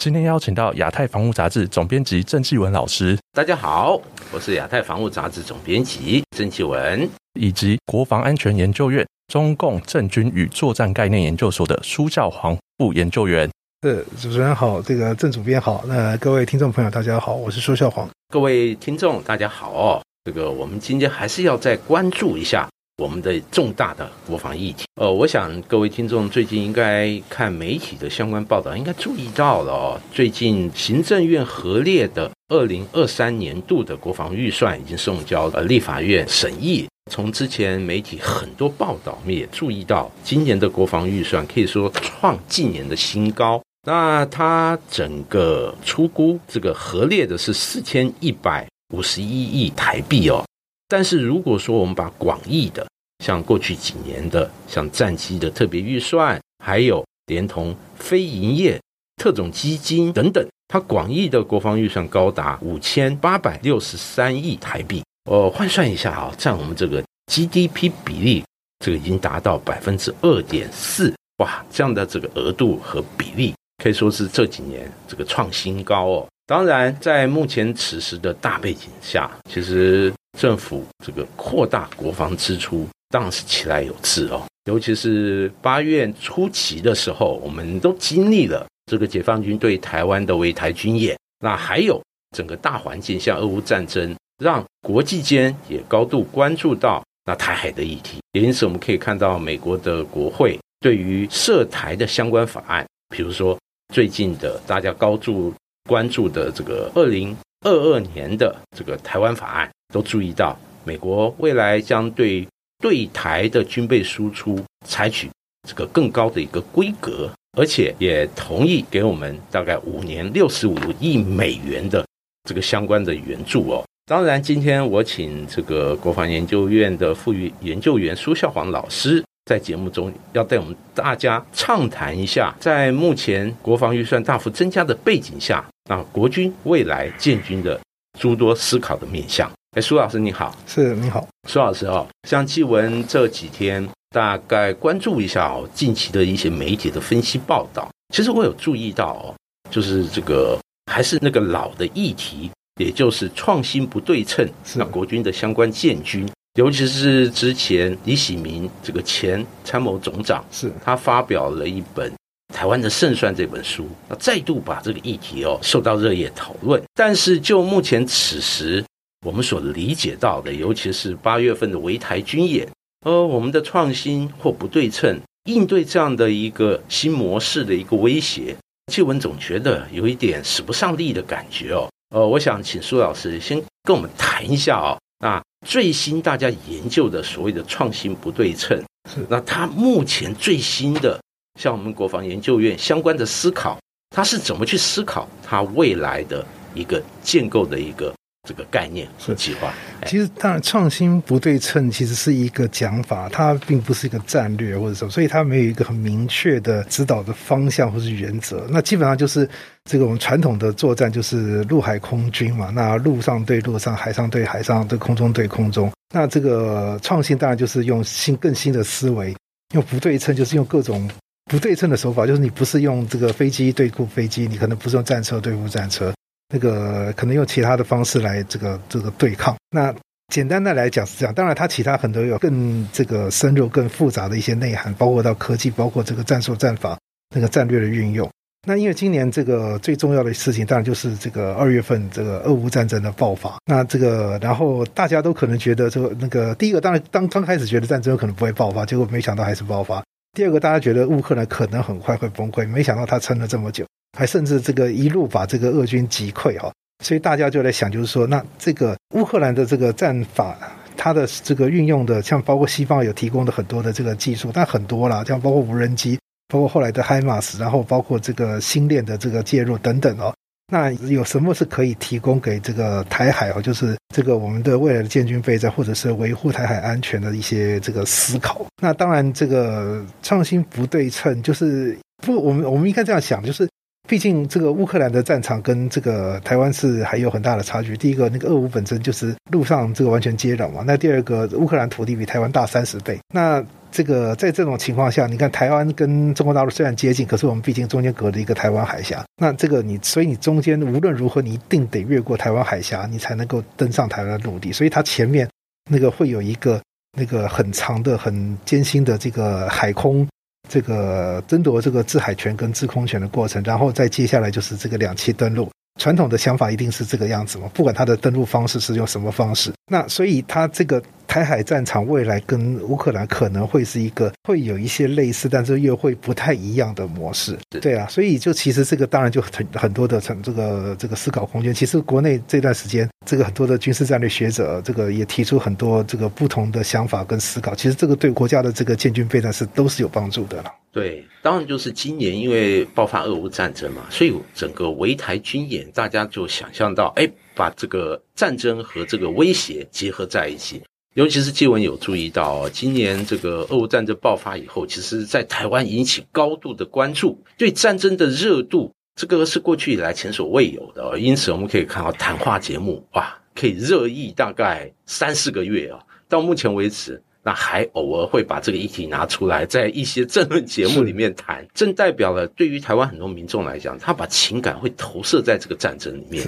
今天邀请到亚太防务杂志总编辑郑继文老师，大家好，我是亚太防务杂志总编辑郑继文，以及国防安全研究院中共政军与作战概念研究所的苏教煌副研究员。是主持人好，这个郑主编好，那各位听众朋友大家好，我是苏教煌。各位听众大家好哦，这个我们今天还是要再关注一下。我们的重大的国防议题，呃，我想各位听众最近应该看媒体的相关报道，应该注意到了哦。最近行政院核列的二零二三年度的国防预算已经送交呃立法院审议。从之前媒体很多报道，我们也注意到，今年的国防预算可以说创近年的新高。那它整个出估这个核列的是四千一百五十一亿台币哦。但是如果说我们把广义的，像过去几年的，像战机的特别预算，还有连同非营业特种基金等等，它广义的国防预算高达五千八百六十三亿台币。呃，换算一下啊，占我们这个 GDP 比例，这个已经达到百分之二点四。哇，这样的这个额度和比例，可以说是这几年这个创新高哦。当然，在目前此时的大背景下，其实。政府这个扩大国防支出，当然是起来有致哦。尤其是八月初期的时候，我们都经历了这个解放军对台湾的围台军演，那还有整个大环境，像俄乌战争，让国际间也高度关注到那台海的议题。也因此，我们可以看到美国的国会对于涉台的相关法案，比如说最近的大家高度关注的这个二零二二年的这个台湾法案。都注意到，美国未来将对对台的军备输出采取这个更高的一个规格，而且也同意给我们大概五年六十五亿美元的这个相关的援助哦。当然，今天我请这个国防研究院的副研究员苏孝煌老师在节目中要带我们大家畅谈一下，在目前国防预算大幅增加的背景下，那国军未来建军的诸多思考的面向。哎，苏老师你好，是你好，苏老师哦，像纪文这几天大概关注一下哦，近期的一些媒体的分析报道，其实我有注意到哦，就是这个还是那个老的议题，也就是创新不对称，那国军的相关建军，尤其是之前李喜明这个前参谋总长，是他发表了一本《台湾的胜算》这本书，那再度把这个议题哦受到热烈讨论，但是就目前此时。我们所理解到的，尤其是八月份的围台军演，呃，我们的创新或不对称应对这样的一个新模式的一个威胁，纪文总觉得有一点使不上力的感觉哦。呃，我想请苏老师先跟我们谈一下哦。那最新大家研究的所谓的创新不对称，是那他目前最新的，像我们国防研究院相关的思考，他是怎么去思考他未来的一个建构的一个。这个概念和计划，其实当然创新不对称其实是一个讲法，它并不是一个战略或者什么，所以它没有一个很明确的指导的方向或是原则。那基本上就是这个我们传统的作战就是陆海空军嘛，那陆上对陆上，海上对海上，对空中对空中。那这个创新当然就是用新更新的思维，用不对称就是用各种不对称的手法，就是你不是用这个飞机对付飞机，你可能不是用战车对付战车。那个可能用其他的方式来这个这个对抗。那简单的来讲是这样，当然它其他很多有更这个深入、更复杂的一些内涵，包括到科技，包括这个战术战法那个战略的运用。那因为今年这个最重要的事情，当然就是这个二月份这个俄乌战争的爆发。那这个然后大家都可能觉得这个那个第一个当然当刚开始觉得战争可能不会爆发，结果没想到还是爆发。第二个大家觉得乌克兰可能很快会崩溃，没想到他撑了这么久。还甚至这个一路把这个俄军击溃哈，所以大家就在想，就是说，那这个乌克兰的这个战法，它的这个运用的，像包括西方有提供的很多的这个技术，但很多啦，像包括无人机，包括后来的海马斯，然后包括这个星链的这个介入等等哦，那有什么是可以提供给这个台海哦？就是这个我们的未来的建军备战，或者是维护台海安全的一些这个思考。那当然，这个创新不对称，就是不，我们我们应该这样想，就是。毕竟，这个乌克兰的战场跟这个台湾是还有很大的差距。第一个，那个俄乌本身就是路上这个完全接壤嘛。那第二个，乌克兰土地比台湾大三十倍。那这个在这种情况下，你看台湾跟中国大陆虽然接近，可是我们毕竟中间隔了一个台湾海峡。那这个你，所以你中间无论如何，你一定得越过台湾海峡，你才能够登上台湾陆地。所以它前面那个会有一个那个很长的、很艰辛的这个海空。这个争夺这个制海权跟制空权的过程，然后再接下来就是这个两栖登陆。传统的想法一定是这个样子嘛？不管它的登陆方式是用什么方式，那所以它这个台海战场未来跟乌克兰可能会是一个会有一些类似，但是又会不太一样的模式。对啊，所以就其实这个当然就很很多的成这个这个思考空间。其实国内这段时间，这个很多的军事战略学者，这个也提出很多这个不同的想法跟思考。其实这个对国家的这个建军备战是都是有帮助的了。对，当然就是今年因为爆发俄乌战争嘛，所以整个围台军演，大家就想象到，哎，把这个战争和这个威胁结合在一起。尤其是纪文有注意到，今年这个俄乌战争爆发以后，其实在台湾引起高度的关注，对战争的热度，这个是过去以来前所未有的。因此，我们可以看到谈话节目，哇，可以热议大概三四个月啊。到目前为止。那还偶尔会把这个议题拿出来，在一些政论节目里面谈，正代表了对于台湾很多民众来讲，他把情感会投射在这个战争里面。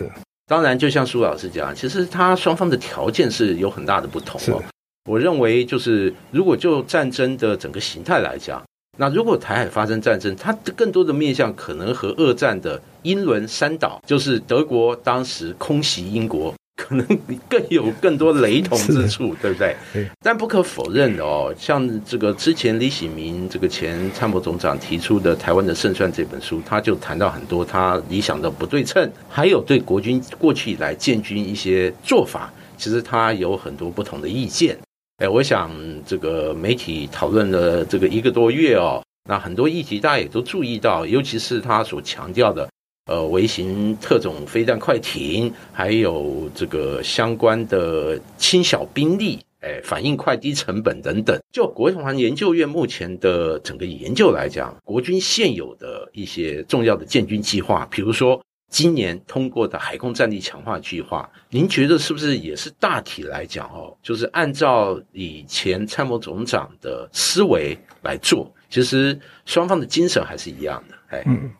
当然，就像苏老师讲，其实他双方的条件是有很大的不同哦。我认为，就是如果就战争的整个形态来讲，那如果台海发生战争，它更多的面向可能和二战的英伦三岛，就是德国当时空袭英国。可能更有更多雷同之处，对不对？但不可否认的哦，像这个之前李喜明这个前参谋总长提出的《台湾的胜算》这本书，他就谈到很多他理想的不对称，还有对国军过去以来建军一些做法，其实他有很多不同的意见。哎，我想这个媒体讨论了这个一个多月哦，那很多议题大家也都注意到，尤其是他所强调的。呃，微型特种飞弹快艇，还有这个相关的轻小兵力，哎，反应快、低成本等等。就国防研究院目前的整个研究来讲，国军现有的一些重要的建军计划，比如说今年通过的海空战力强化计划，您觉得是不是也是大体来讲哦，就是按照以前参谋总长的思维来做？其实双方的精神还是一样的。嗯，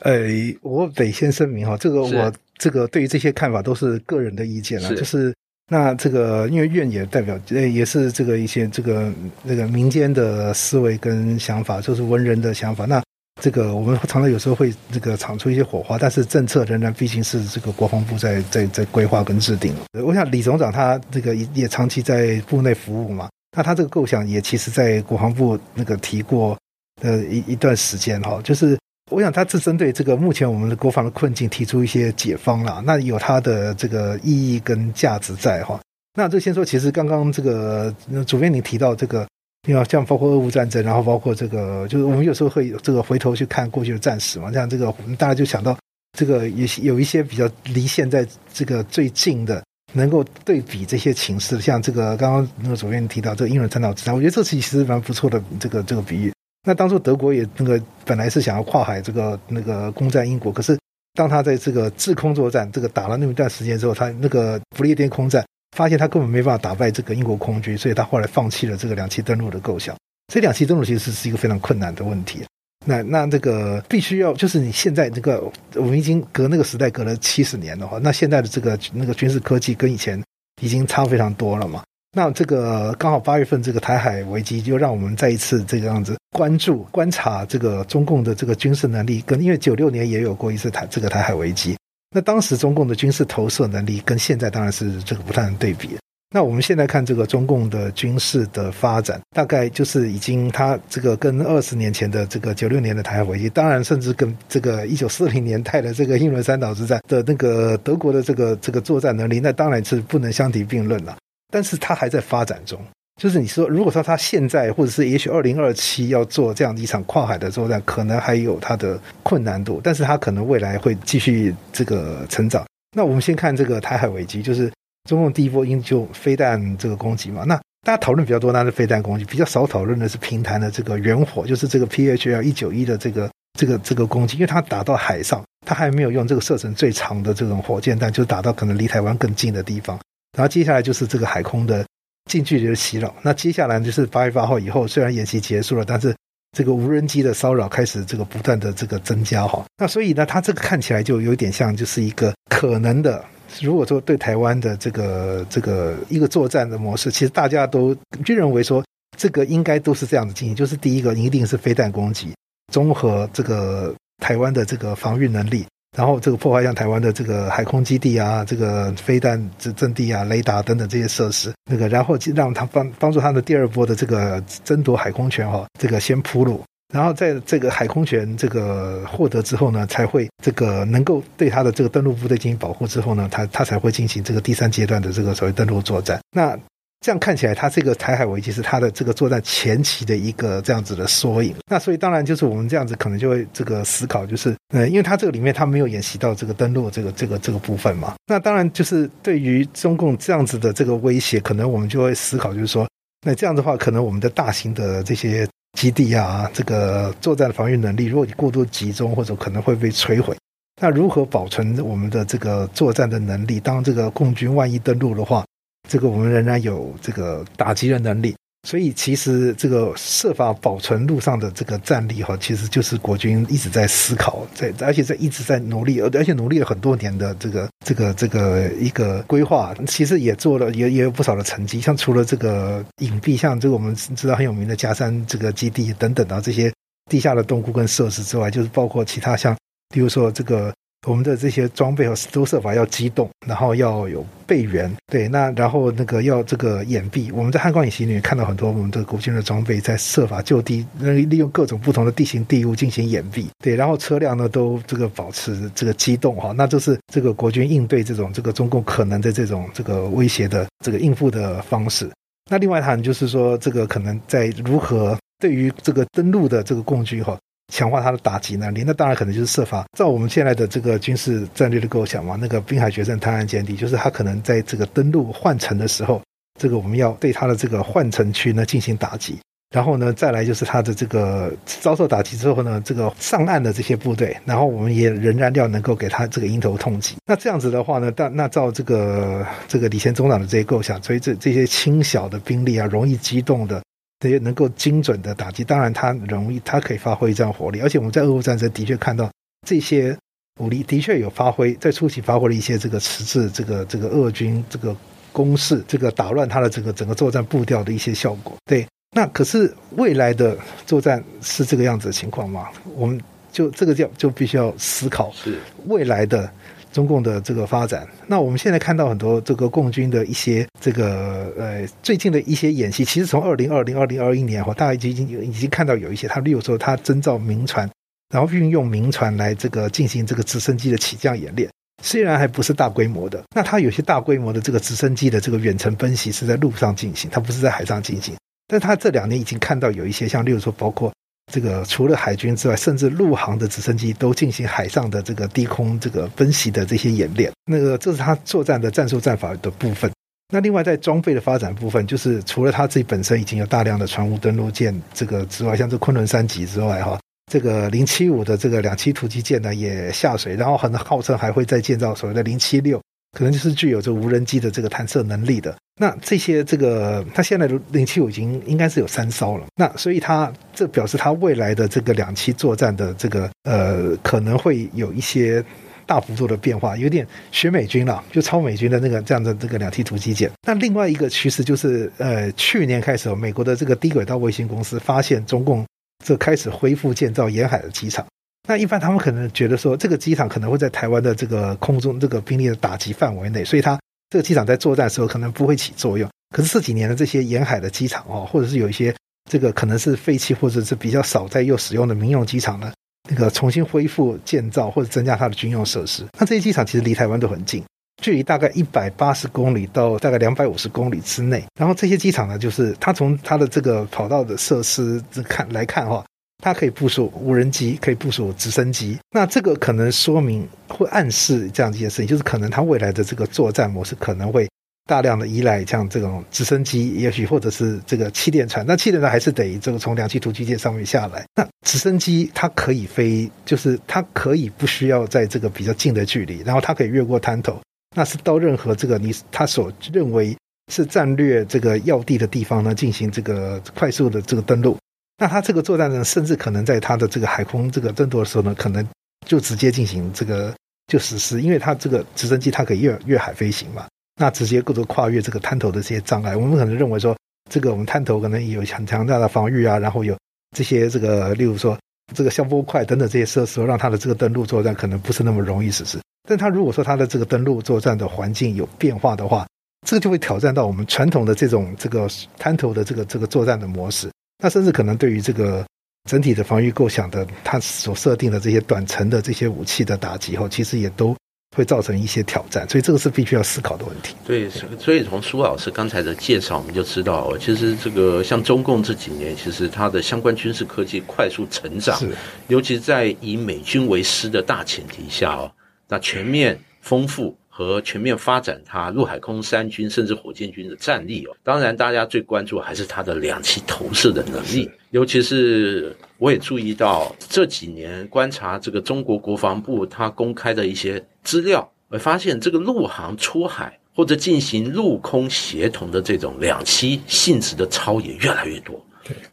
呃，我得先声明哈，这个我这个对于这些看法都是个人的意见了。就是那这个，因为院也代表，呃，也是这个一些这个那个民间的思维跟想法，就是文人的想法。那这个我们常常有时候会这个闯出一些火花，但是政策仍然毕竟是这个国防部在在在规划跟制定。我想李总长他这个也长期在部内服务嘛，那他这个构想也其实在国防部那个提过呃一一段时间哈，就是。我想他是针对这个目前我们的国防的困境提出一些解方了，那有它的这个意义跟价值在哈。那这先说，其实刚刚这个主编你提到这个，你要像包括俄乌战争，然后包括这个，就是我们有时候会这个回头去看过去的战史嘛，像这个大家就想到这个有有一些比较离现在这个最近的，能够对比这些情势，像这个刚刚那个主编提到这个英伦三岛之战，我觉得这其实蛮不错的这个这个比喻。那当初德国也那个本来是想要跨海这个那个攻占英国，可是当他在这个制空作战这个打了那么一段时间之后，他那个不列颠空战发现他根本没办法打败这个英国空军，所以他后来放弃了这个两栖登陆的构想。这两栖登陆其实是一个非常困难的问题。那那这个必须要就是你现在这个我们已经隔那个时代隔了七十年的话，那现在的这个那个军事科技跟以前已经差非常多了嘛。那这个刚好八月份这个台海危机，就让我们再一次这个样子关注观察这个中共的这个军事能力，跟因为九六年也有过一次台这个台海危机，那当时中共的军事投射能力跟现在当然是这个不太能对比。那我们现在看这个中共的军事的发展，大概就是已经它这个跟二十年前的这个九六年的台海危机，当然甚至跟这个一九四零年代的这个英伦三岛之战的那个德国的这个这个作战能力，那当然是不能相提并论了。但是它还在发展中，就是你说，如果说它现在或者是也许二零二七要做这样的一场跨海的作战，可能还有它的困难度，但是它可能未来会继续这个成长。那我们先看这个台海危机，就是中共第一波因就飞弹这个攻击嘛。那大家讨论比较多，那是飞弹攻击，比较少讨论的是平潭的这个远火，就是这个 PHL 一九一的这个这个这个攻击，因为它打到海上，它还没有用这个射程最长的这种火箭弹，就打到可能离台湾更近的地方。然后接下来就是这个海空的近距离的袭扰。那接下来就是八月八号以后，虽然演习结束了，但是这个无人机的骚扰开始这个不断的这个增加哈。那所以呢，它这个看起来就有点像就是一个可能的。如果说对台湾的这个这个一个作战的模式，其实大家都就认为说，这个应该都是这样子进行。就是第一个，一定是飞弹攻击，综合这个台湾的这个防御能力，然后这个破坏像台湾的这个海空基地啊，这个飞弹这阵地啊、雷达等等这些设施，那个然后让他帮帮助他的第二波的这个争夺海空权哈，这个先铺路。然后在这个海空权这个获得之后呢，才会这个能够对他的这个登陆部队进行保护之后呢，他他才会进行这个第三阶段的这个所谓登陆作战。那这样看起来，他这个台海危机是他的这个作战前期的一个这样子的缩影。那所以当然就是我们这样子可能就会这个思考，就是呃，因为他这个里面他没有演习到这个登陆这个这个这个部分嘛。那当然就是对于中共这样子的这个威胁，可能我们就会思考，就是说，那这样的话，可能我们的大型的这些。基地啊，这个作战的防御能力，如果你过度集中，或者可能会被摧毁。那如何保存我们的这个作战的能力？当这个共军万一登陆的话，这个我们仍然有这个打击的能力。所以其实这个设法保存路上的这个战力哈，其实就是国军一直在思考，在而且在一直在努力，而而且努力了很多年的这个这个这个一个规划，其实也做了也也有不少的成绩。像除了这个隐蔽，像这个我们知道很有名的加山这个基地等等啊，这些地下的洞窟跟设施之外，就是包括其他像，比如说这个。我们的这些装备和都设法要机动，然后要有备援，对，那然后那个要这个掩蔽。我们在汉光演习里面看到很多我们的国军的装备在设法就地，利用各种不同的地形地物进行掩蔽，对，然后车辆呢都这个保持这个机动哈，那就是这个国军应对这种这个中共可能的这种这个威胁的这个应付的方式。那另外一谈就是说，这个可能在如何对于这个登陆的这个共军哈。强化它的打击能力，那当然可能就是设法照我们现在的这个军事战略的构想嘛。那个滨海决战滩岸舰地，就是它可能在这个登陆换乘的时候，这个我们要对它的这个换乘区呢进行打击。然后呢，再来就是它的这个遭受打击之后呢，这个上岸的这些部队，然后我们也仍然要能够给他这个迎头痛击。那这样子的话呢，但那照这个这个李前总长的这些构想，所以这这些轻小的兵力啊，容易机动的。这些能够精准的打击，当然它容易，它可以发挥这样火力。而且我们在俄乌战争的确看到这些武力的确有发挥，在初期发挥了一些这个迟滞这个这个俄军这个攻势，这个打乱他的这个整个作战步调的一些效果。对，那可是未来的作战是这个样子的情况吗？我们就这个叫就必须要思考是未来的。中共的这个发展，那我们现在看到很多这个共军的一些这个呃最近的一些演习，其实从二零二零二零二一年哈，大家已经已经看到有一些，他例如说他征召民船，然后运用民船来这个进行这个直升机的起降演练，虽然还不是大规模的，那它有些大规模的这个直升机的这个远程奔袭是在路上进行，它不是在海上进行，但他这两年已经看到有一些像例如说包括。这个除了海军之外，甚至陆航的直升机都进行海上的这个低空这个奔袭的这些演练。那个这是他作战的战术战法的部分。那另外在装备的发展部分，就是除了他自己本身已经有大量的船坞登陆舰这个之外，像这昆仑三级之外，哈，这个零七五的这个两栖突击舰呢也下水，然后很号称还会再建造所谓的零七六。可能就是具有这无人机的这个弹射能力的。那这些这个，它现在的零七五已经应该是有三艘了。那所以它这表示它未来的这个两栖作战的这个呃，可能会有一些大幅度的变化，有点学美军了，就超美军的那个这样的这个两栖突击舰。那另外一个趋势就是，呃，去年开始，美国的这个低轨道卫星公司发现中共这开始恢复建造沿海的机场。那一般他们可能觉得说，这个机场可能会在台湾的这个空中这个兵力的打击范围内，所以它这个机场在作战的时候可能不会起作用。可是这几年的这些沿海的机场哦，或者是有一些这个可能是废弃或者是比较少在又使用的民用机场呢，那个重新恢复建造或者增加它的军用设施。那这些机场其实离台湾都很近，距离大概一百八十公里到大概两百五十公里之内。然后这些机场呢，就是它从它的这个跑道的设施看来看哈，它可以部署无人机，可以部署直升机。那这个可能说明会暗示这样一件事情，就是可能它未来的这个作战模式可能会。大量的依赖像这种直升机，也许或者是这个气垫船，那气垫船还是得这个从两栖突击舰上面下来。那直升机它可以飞，就是它可以不需要在这个比较近的距离，然后它可以越过滩头，那是到任何这个你他所认为是战略这个要地的地方呢，进行这个快速的这个登陆。那它这个作战呢，甚至可能在它的这个海空这个争夺的时候呢，可能就直接进行这个就实施，因为它这个直升机它可以越越海飞行嘛。那直接各种跨越这个滩头的这些障碍，我们可能认为说，这个我们滩头可能有很强大的防御啊，然后有这些这个，例如说这个消波块等等这些设施，让它的这个登陆作战可能不是那么容易实施。但它如果说它的这个登陆作战的环境有变化的话，这个就会挑战到我们传统的这种这个滩头的这个这个作战的模式。那甚至可能对于这个整体的防御构想的，它所设定的这些短程的这些武器的打击后，其实也都。会造成一些挑战，所以这个是必须要思考的问题。对，所以从苏老师刚才的介绍，我们就知道，其实这个像中共这几年，其实它的相关军事科技快速成长，是，尤其在以美军为师的大前提下哦，那全面丰富和全面发展它陆海空三军甚至火箭军的战力哦。当然，大家最关注还是它的两栖投射的能力，尤其是我也注意到这几年观察这个中国国防部它公开的一些。资料会发现，这个陆航出海或者进行陆空协同的这种两栖性质的操也越来越多，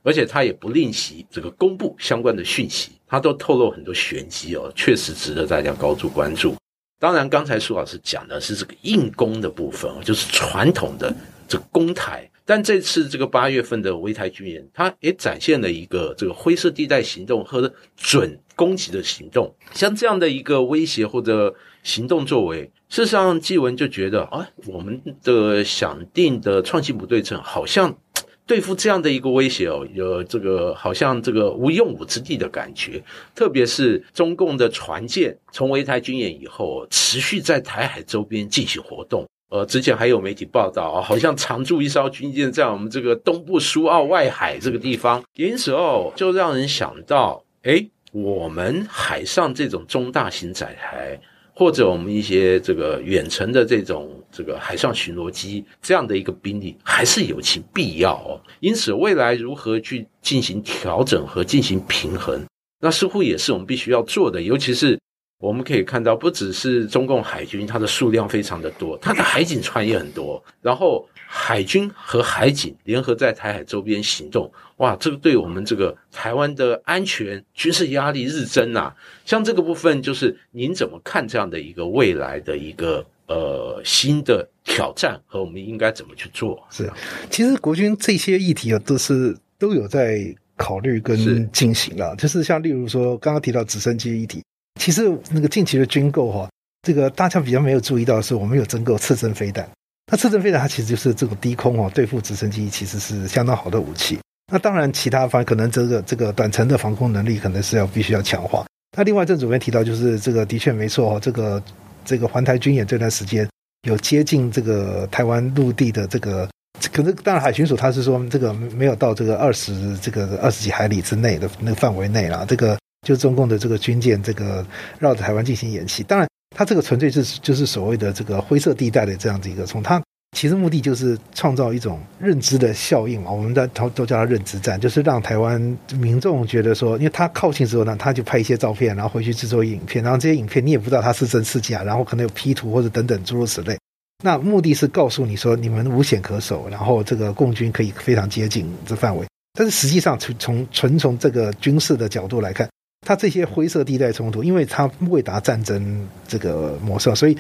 而且他也不吝惜这个公布相关的讯息，他都透露很多玄机哦，确实值得大家高度关注。当然，刚才苏老师讲的是这个硬攻的部分，就是传统的这个攻台。但这次这个八月份的围台军演，它也展现了一个这个灰色地带行动和准攻击的行动。像这样的一个威胁或者行动作为，事实上，纪文就觉得啊，我们的想定的创新不对称，好像对付这样的一个威胁哦，有这个好像这个无用武之地的感觉。特别是中共的船舰从围台军演以后，持续在台海周边进行活动。呃，之前还有媒体报道，好像常驻一艘军舰在我们这个东部苏澳外海这个地方，因此哦，就让人想到，哎，我们海上这种中大型载台，或者我们一些这个远程的这种这个海上巡逻机这样的一个兵力，还是有其必要哦。因此，未来如何去进行调整和进行平衡，那似乎也是我们必须要做的，尤其是。我们可以看到，不只是中共海军，它的数量非常的多，它的海警船也很多。然后海军和海警联合在台海周边行动，哇，这个对我们这个台湾的安全军事压力日增啊。像这个部分，就是您怎么看这样的一个未来的一个呃新的挑战和我们应该怎么去做？是，其实国军这些议题啊，都是都有在考虑跟进行了。就是像例如说，刚刚提到直升机议题。其实那个近期的军购哈，这个大家比较没有注意到的是，我们有增购次针飞弹。那次针飞弹它其实就是这个低空哦对付直升机，其实是相当好的武器。那当然，其他方可能这个这个短程的防空能力可能是要必须要强化。那另外，郑主任提到就是这个的确没错哦，这个这个环台军演这段时间有接近这个台湾陆地的这个，可是当然海巡署他是说这个没有到这个二十这个二十几海里之内的那个范围内啦，这个。就中共的这个军舰，这个绕着台湾进行演习。当然，它这个纯粹是就是所谓的这个灰色地带的这样子一个，从它其实目的就是创造一种认知的效应嘛。我们在都都叫它认知战，就是让台湾民众觉得说，因为他靠近之后呢，他就拍一些照片，然后回去制作影片，然后这些影片你也不知道它是真是假，然后可能有 P 图或者等等诸如此类。那目的是告诉你说，你们无险可守，然后这个共军可以非常接近这范围。但是实际上，从从纯从这个军事的角度来看。它这些灰色地带冲突，因为它未达战争这个模式，所以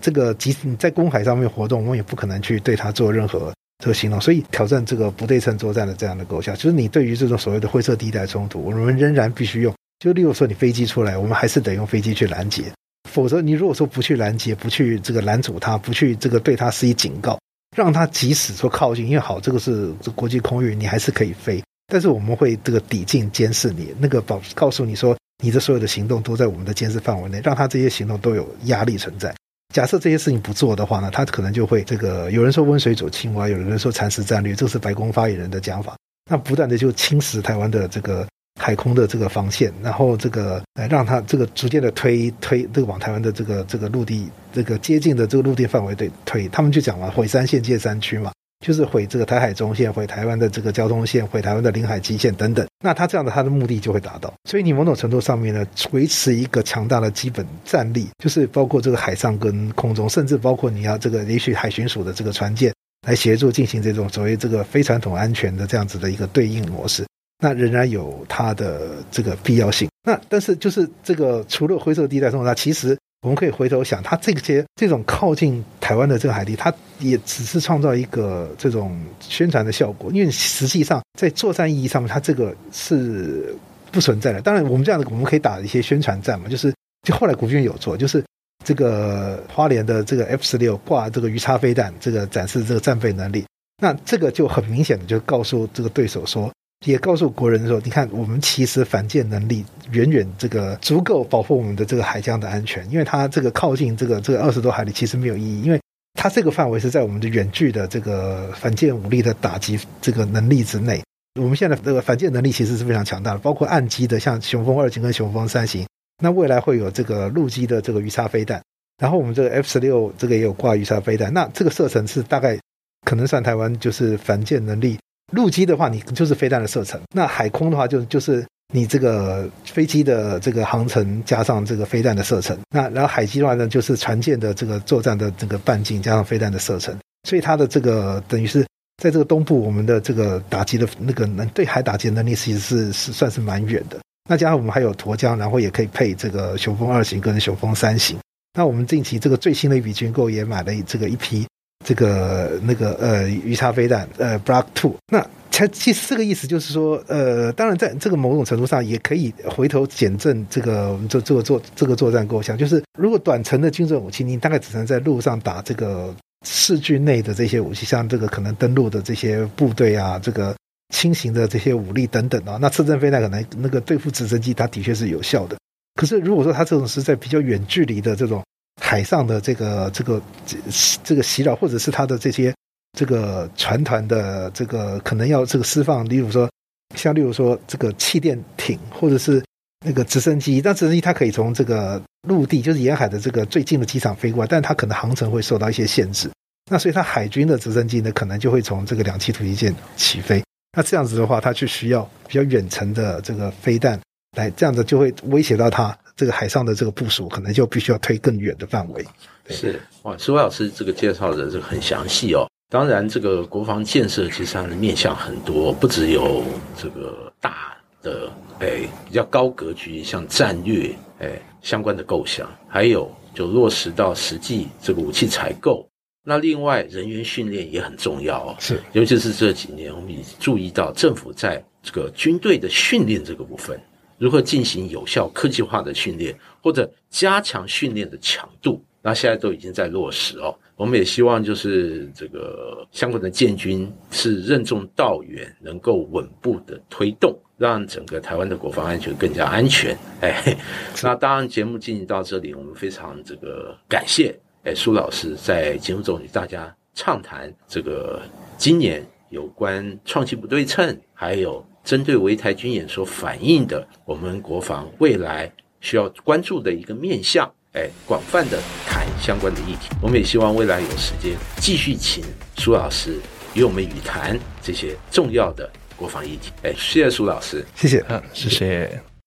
这个即使你在公海上面活动，我们也不可能去对它做任何这个行动。所以挑战这个不对称作战的这样的构想，就是你对于这种所谓的灰色地带冲突，我们仍然必须用。就例如说，你飞机出来，我们还是得用飞机去拦截。否则，你如果说不去拦截，不去这个拦阻它，不去这个对它施以警告，让它即使说靠近，因为好，这个是国际空域，你还是可以飞。但是我们会这个抵近监视你，那个保告诉你说你的所有的行动都在我们的监视范围内，让他这些行动都有压力存在。假设这些事情不做的话呢，他可能就会这个有人说温水煮青蛙，有人说蚕食战略，这是白宫发言人的讲法。那不断的就侵蚀台湾的这个海空的这个防线，然后这个来让他这个逐渐的推推这个往台湾的这个这个陆地这个接近的这个陆地范围对推，他们就讲了毁三线界山区嘛。就是毁这个台海中线，毁台湾的这个交通线，毁台湾的领海基线等等。那他这样的，他的目的就会达到。所以你某种程度上面呢，维持一个强大的基本战力，就是包括这个海上跟空中，甚至包括你要这个也许海巡署的这个船舰来协助进行这种所谓这个非传统安全的这样子的一个对应模式，那仍然有它的这个必要性。那但是就是这个除了灰色地带中，它其实。我们可以回头想，它这些这种靠近台湾的这个海地，它也只是创造一个这种宣传的效果，因为实际上在作战意义上面，它这个是不存在的。当然，我们这样的我们可以打一些宣传战嘛，就是就后来国军有做，就是这个花莲的这个 F 十六挂这个鱼叉飞弹，这个展示这个战备能力，那这个就很明显的就告诉这个对手说。也告诉国人说：“你看，我们其实反舰能力远远这个足够保护我们的这个海疆的安全，因为它这个靠近这个这个二十多海里其实没有意义，因为它这个范围是在我们的远距的这个反舰武力的打击这个能力之内。我们现在这个反舰能力其实是非常强大的，包括岸基的像雄风二型跟雄风三型，那未来会有这个陆基的这个鱼叉飞弹，然后我们这个 F 十六这个也有挂鱼叉飞弹，那这个射程是大概可能算台湾就是反舰能力。”陆基的话，你就是飞弹的射程；那海空的话，就就是你这个飞机的这个航程加上这个飞弹的射程。那然后海基的话呢，就是船舰的这个作战的这个半径加上飞弹的射程。所以它的这个等于是在这个东部，我们的这个打击的那个能对海打击能力其实是是算是蛮远的。那加上我们还有沱江，然后也可以配这个雄风二型跟雄风三型。那我们近期这个最新的一笔军购也买了这个一批。这个那个呃鱼叉飞弹呃 Block Two，那它其实这个意思就是说，呃，当然在这个某种程度上也可以回头检证这个我们这这个作这个作战构想，就是如果短程的精准武器，你大概只能在路上打这个市区内的这些武器，像这个可能登陆的这些部队啊，这个轻型的这些武力等等啊，那次阵飞弹可能那个对付直升机，它的确是有效的。可是如果说它这种是在比较远距离的这种。海上的这个这个这这个袭扰，或者是他的这些这个船团的这个可能要这个释放，例如说像例如说这个气垫艇，或者是那个直升机，但直升机它可以从这个陆地，就是沿海的这个最近的机场飞过来，但它可能航程会受到一些限制。那所以它海军的直升机呢，可能就会从这个两栖突击舰起飞。那这样子的话，它就需要比较远程的这个飞弹来，这样子就会威胁到它。这个海上的这个部署，可能就必须要推更远的范围。是哇，苏老师这个介绍的这个很详细哦。当然，这个国防建设其实它的面向很多，不只有这个大的哎比较高格局，像战略哎相关的构想，还有就落实到实际这个武器采购。那另外人员训练也很重要哦，是尤其是这几年我们也注意到政府在这个军队的训练这个部分。如何进行有效科技化的训练，或者加强训练的强度？那现在都已经在落实哦。我们也希望就是这个相关的建军是任重道远，能够稳步的推动，让整个台湾的国防安全更加安全。哎，那当然节目进行到这里，我们非常这个感谢哎苏老师在节目中与大家畅谈这个今年有关创新不对称，还有。针对围台军演所反映的，我们国防未来需要关注的一个面向，哎，广泛的谈相关的议题。我们也希望未来有时间继续请苏老师与我们语谈这些重要的国防议题。哎，谢谢苏老师，谢谢，嗯，谢谢。